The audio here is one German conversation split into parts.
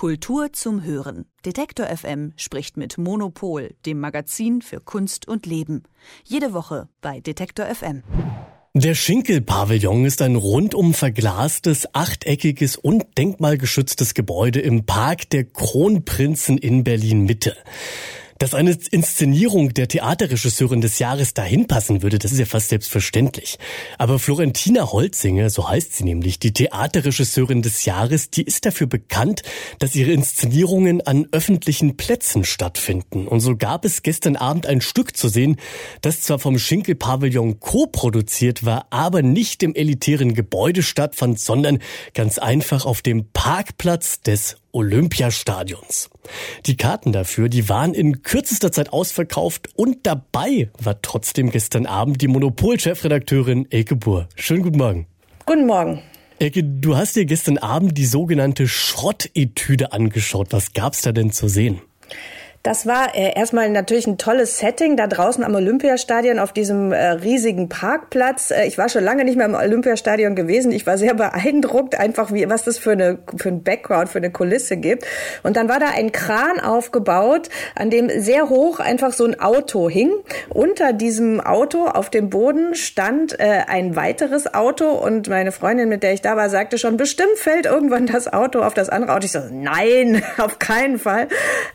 Kultur zum Hören. Detektor FM spricht mit Monopol, dem Magazin für Kunst und Leben. Jede Woche bei Detektor FM. Der Schinkel-Pavillon ist ein rundum verglastes, achteckiges und denkmalgeschütztes Gebäude im Park der Kronprinzen in Berlin Mitte. Dass eine Inszenierung der Theaterregisseurin des Jahres dahin passen würde, das ist ja fast selbstverständlich. Aber Florentina Holzinger, so heißt sie nämlich, die Theaterregisseurin des Jahres, die ist dafür bekannt, dass ihre Inszenierungen an öffentlichen Plätzen stattfinden. Und so gab es gestern Abend ein Stück zu sehen, das zwar vom Schinkel-Pavillon co-produziert war, aber nicht im elitären Gebäude stattfand, sondern ganz einfach auf dem Parkplatz des Olympiastadions. Die Karten dafür, die waren in kürzester Zeit ausverkauft und dabei war trotzdem gestern Abend die Monopol-Chefredakteurin Elke Buhr. Schönen guten Morgen. Guten Morgen. Elke, du hast dir gestern Abend die sogenannte Schrottetüde angeschaut. Was gab's da denn zu sehen? Das war äh, erstmal natürlich ein tolles Setting da draußen am Olympiastadion auf diesem äh, riesigen Parkplatz. Äh, ich war schon lange nicht mehr im Olympiastadion gewesen. Ich war sehr beeindruckt, einfach wie was das für eine für ein Background, für eine Kulisse gibt. Und dann war da ein Kran aufgebaut, an dem sehr hoch einfach so ein Auto hing. Unter diesem Auto auf dem Boden stand äh, ein weiteres Auto und meine Freundin, mit der ich da war, sagte schon, bestimmt fällt irgendwann das Auto auf das andere Auto. Ich so, nein, auf keinen Fall.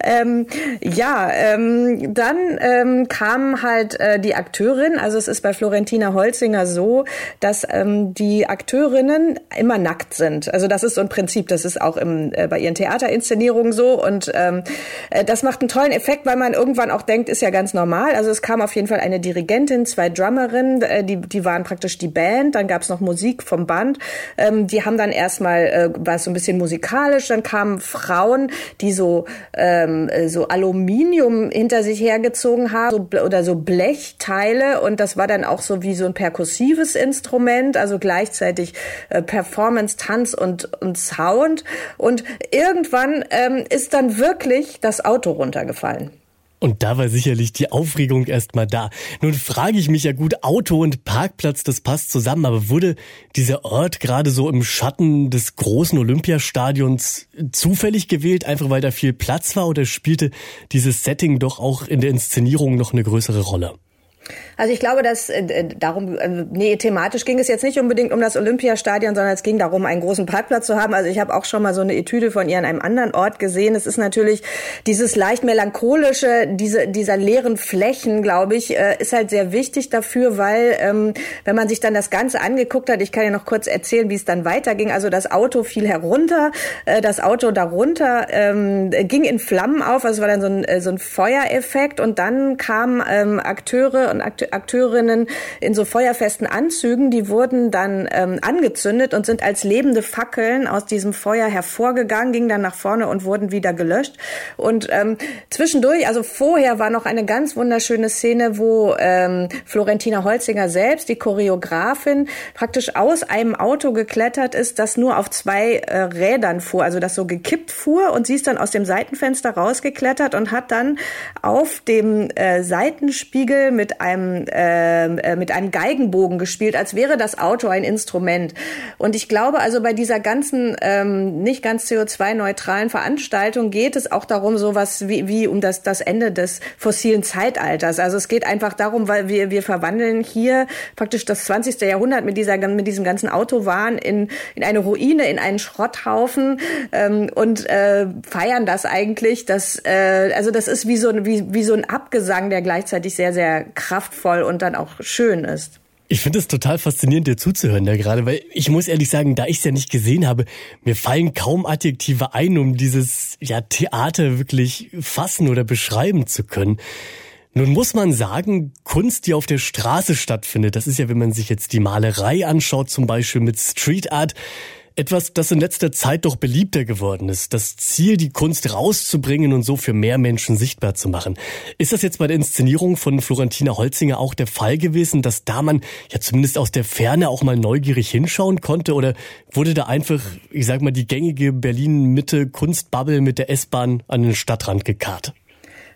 Ähm, ja, ähm, dann ähm, kam halt äh, die Akteurin. Also es ist bei Florentina Holzinger so, dass ähm, die Akteurinnen immer nackt sind. Also das ist so ein Prinzip. Das ist auch im, äh, bei ihren Theaterinszenierungen so. Und ähm, äh, das macht einen tollen Effekt, weil man irgendwann auch denkt, ist ja ganz normal. Also es kam auf jeden Fall eine Dirigentin, zwei Drummerinnen, äh, die, die waren praktisch die Band. Dann gab es noch Musik vom Band. Ähm, die haben dann erstmal, äh, war es so ein bisschen musikalisch. Dann kamen Frauen, die so, ähm, äh, so Aluminium hinter sich hergezogen haben so, oder so Blechteile und das war dann auch so wie so ein perkussives Instrument, also gleichzeitig äh, Performance, Tanz und, und Sound. Und irgendwann ähm, ist dann wirklich das Auto runtergefallen. Und da war sicherlich die Aufregung erstmal da. Nun frage ich mich ja gut, Auto und Parkplatz, das passt zusammen, aber wurde dieser Ort gerade so im Schatten des großen Olympiastadions zufällig gewählt, einfach weil da viel Platz war oder spielte dieses Setting doch auch in der Inszenierung noch eine größere Rolle? Also ich glaube, dass äh, darum, äh, nee, thematisch ging es jetzt nicht unbedingt um das Olympiastadion, sondern es ging darum, einen großen Parkplatz zu haben. Also ich habe auch schon mal so eine Etüde von ihr an einem anderen Ort gesehen. Es ist natürlich dieses leicht melancholische, diese, dieser leeren Flächen, glaube ich, äh, ist halt sehr wichtig dafür, weil ähm, wenn man sich dann das Ganze angeguckt hat, ich kann ja noch kurz erzählen, wie es dann weiterging. Also das Auto fiel herunter, äh, das Auto darunter ähm, ging in Flammen auf. Also es war dann so ein, äh, so ein Feuereffekt und dann kamen ähm, Akteure und Akteurinnen in so feuerfesten Anzügen, die wurden dann ähm, angezündet und sind als lebende Fackeln aus diesem Feuer hervorgegangen, gingen dann nach vorne und wurden wieder gelöscht. Und ähm, zwischendurch, also vorher war noch eine ganz wunderschöne Szene, wo ähm, Florentina Holzinger selbst, die Choreografin, praktisch aus einem Auto geklettert ist, das nur auf zwei äh, Rädern fuhr, also das so gekippt fuhr und sie ist dann aus dem Seitenfenster rausgeklettert und hat dann auf dem äh, Seitenspiegel mit einem äh, mit einem Geigenbogen gespielt, als wäre das Auto ein Instrument. Und ich glaube also bei dieser ganzen ähm, nicht ganz CO2-neutralen Veranstaltung geht es auch darum, sowas wie, wie um das das Ende des fossilen Zeitalters. Also es geht einfach darum, weil wir wir verwandeln hier praktisch das 20. Jahrhundert mit dieser mit diesem ganzen Autowahn in in eine Ruine, in einen Schrotthaufen ähm, und äh, feiern das eigentlich. Dass, äh, also das ist wie so wie wie so ein Abgesang, der gleichzeitig sehr sehr kraftvoll und dann auch schön ist. Ich finde es total faszinierend, dir zuzuhören da gerade, weil ich muss ehrlich sagen, da ich es ja nicht gesehen habe, mir fallen kaum Adjektive ein, um dieses ja, Theater wirklich fassen oder beschreiben zu können. Nun muss man sagen, Kunst, die auf der Straße stattfindet, das ist ja, wenn man sich jetzt die Malerei anschaut, zum Beispiel mit Street Art, etwas, das in letzter Zeit doch beliebter geworden ist. Das Ziel, die Kunst rauszubringen und so für mehr Menschen sichtbar zu machen. Ist das jetzt bei der Inszenierung von Florentina Holzinger auch der Fall gewesen, dass da man ja zumindest aus der Ferne auch mal neugierig hinschauen konnte? Oder wurde da einfach, ich sag mal, die gängige Berlin-Mitte Kunstbubble mit der S-Bahn an den Stadtrand gekarrt?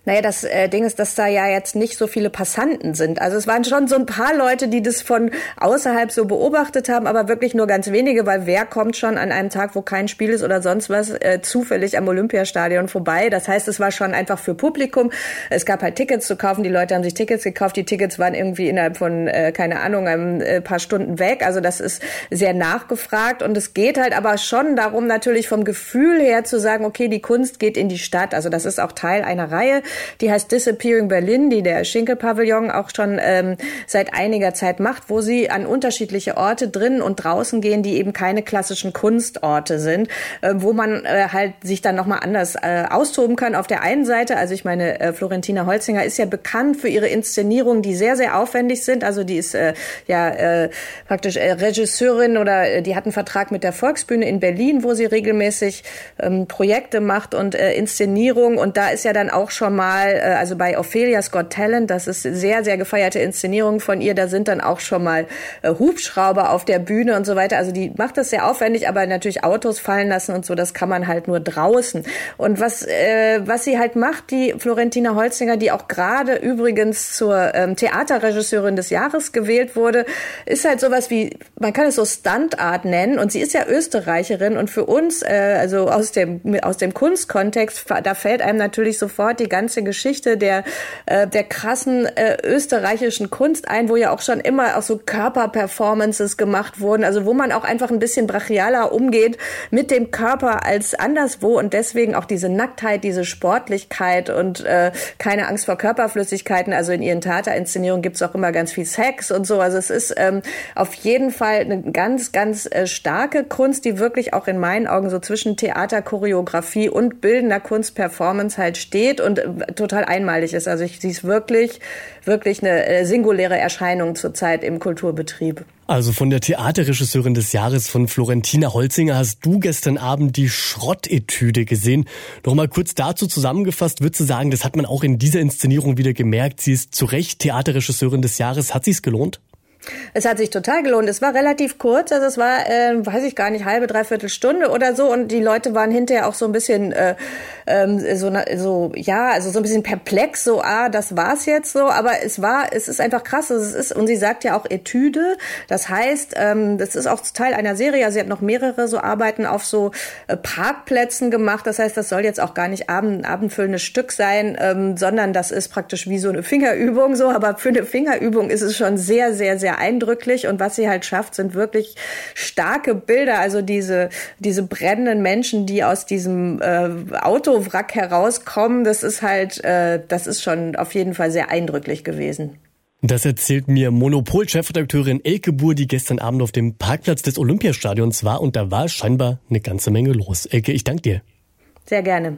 Naja, das äh, Ding ist, dass da ja jetzt nicht so viele Passanten sind. Also es waren schon so ein paar Leute, die das von außerhalb so beobachtet haben, aber wirklich nur ganz wenige, weil wer kommt schon an einem Tag, wo kein Spiel ist oder sonst was, äh, zufällig am Olympiastadion vorbei. Das heißt, es war schon einfach für Publikum. Es gab halt Tickets zu kaufen. Die Leute haben sich Tickets gekauft. Die Tickets waren irgendwie innerhalb von, äh, keine Ahnung, ein äh, paar Stunden weg. Also das ist sehr nachgefragt. Und es geht halt aber schon darum, natürlich vom Gefühl her zu sagen, okay, die Kunst geht in die Stadt. Also das ist auch Teil einer Reihe die heißt Disappearing Berlin, die der Schinkel-Pavillon auch schon ähm, seit einiger Zeit macht, wo sie an unterschiedliche Orte drinnen und draußen gehen, die eben keine klassischen Kunstorte sind, äh, wo man äh, halt sich dann nochmal anders äh, austoben kann. Auf der einen Seite, also ich meine, äh, Florentina Holzinger ist ja bekannt für ihre Inszenierungen, die sehr, sehr aufwendig sind. Also die ist äh, ja äh, praktisch äh, Regisseurin oder äh, die hat einen Vertrag mit der Volksbühne in Berlin, wo sie regelmäßig ähm, Projekte macht und äh, Inszenierungen. Und da ist ja dann auch schon mal mal, äh, also bei Ophelia's Got Talent, das ist sehr, sehr gefeierte Inszenierung von ihr, da sind dann auch schon mal äh, Hubschrauber auf der Bühne und so weiter. Also die macht das sehr aufwendig, aber natürlich Autos fallen lassen und so, das kann man halt nur draußen. Und was, äh, was sie halt macht, die Florentina Holzinger, die auch gerade übrigens zur ähm, Theaterregisseurin des Jahres gewählt wurde, ist halt sowas wie, man kann es so Stuntart nennen und sie ist ja Österreicherin und für uns, äh, also aus dem, aus dem Kunstkontext, da fällt einem natürlich sofort die ganze Geschichte der, äh, der krassen äh, österreichischen Kunst ein, wo ja auch schon immer auch so Körperperformances gemacht wurden, also wo man auch einfach ein bisschen brachialer umgeht mit dem Körper als anderswo und deswegen auch diese Nacktheit, diese Sportlichkeit und äh, keine Angst vor Körperflüssigkeiten. Also in ihren Tatarinszenierungen gibt's auch immer ganz viel Sex und so. Also es ist ähm, auf jeden Fall eine ganz, ganz äh, starke Kunst, die wirklich auch in meinen Augen so zwischen Theater, und bildender Kunst, Performance halt steht und äh, total einmalig ist. Also ich, sie ist wirklich, wirklich eine äh, singuläre Erscheinung zurzeit im Kulturbetrieb. Also von der Theaterregisseurin des Jahres von Florentina Holzinger hast du gestern Abend die Schrottetüde gesehen. Nochmal kurz dazu zusammengefasst, würdest du sagen, das hat man auch in dieser Inszenierung wieder gemerkt. Sie ist zu Recht Theaterregisseurin des Jahres. Hat sie es gelohnt? Es hat sich total gelohnt. Es war relativ kurz, also es war, äh, weiß ich gar nicht, halbe, dreiviertel Stunde oder so. Und die Leute waren hinterher auch so ein bisschen äh, ähm, so, so, ja, also so ein bisschen perplex, so, ah, das war's jetzt so. Aber es war, es ist einfach krass. Es ist, und sie sagt ja auch Etüde. Das heißt, ähm, das ist auch Teil einer Serie. Also sie hat noch mehrere so Arbeiten auf so äh, Parkplätzen gemacht. Das heißt, das soll jetzt auch gar nicht abend, abendfüllendes Stück sein, ähm, sondern das ist praktisch wie so eine Fingerübung so. Aber für eine Fingerübung ist es schon sehr, sehr, sehr eindrücklich. Und was sie halt schafft, sind wirklich starke Bilder. Also diese, diese brennenden Menschen, die aus diesem äh, Autowrack herauskommen, das ist halt, äh, das ist schon auf jeden Fall sehr eindrücklich gewesen. Das erzählt mir Monopol-Chefredakteurin Elke Buhr, die gestern Abend auf dem Parkplatz des Olympiastadions war und da war scheinbar eine ganze Menge los. Elke, ich danke dir. Sehr gerne.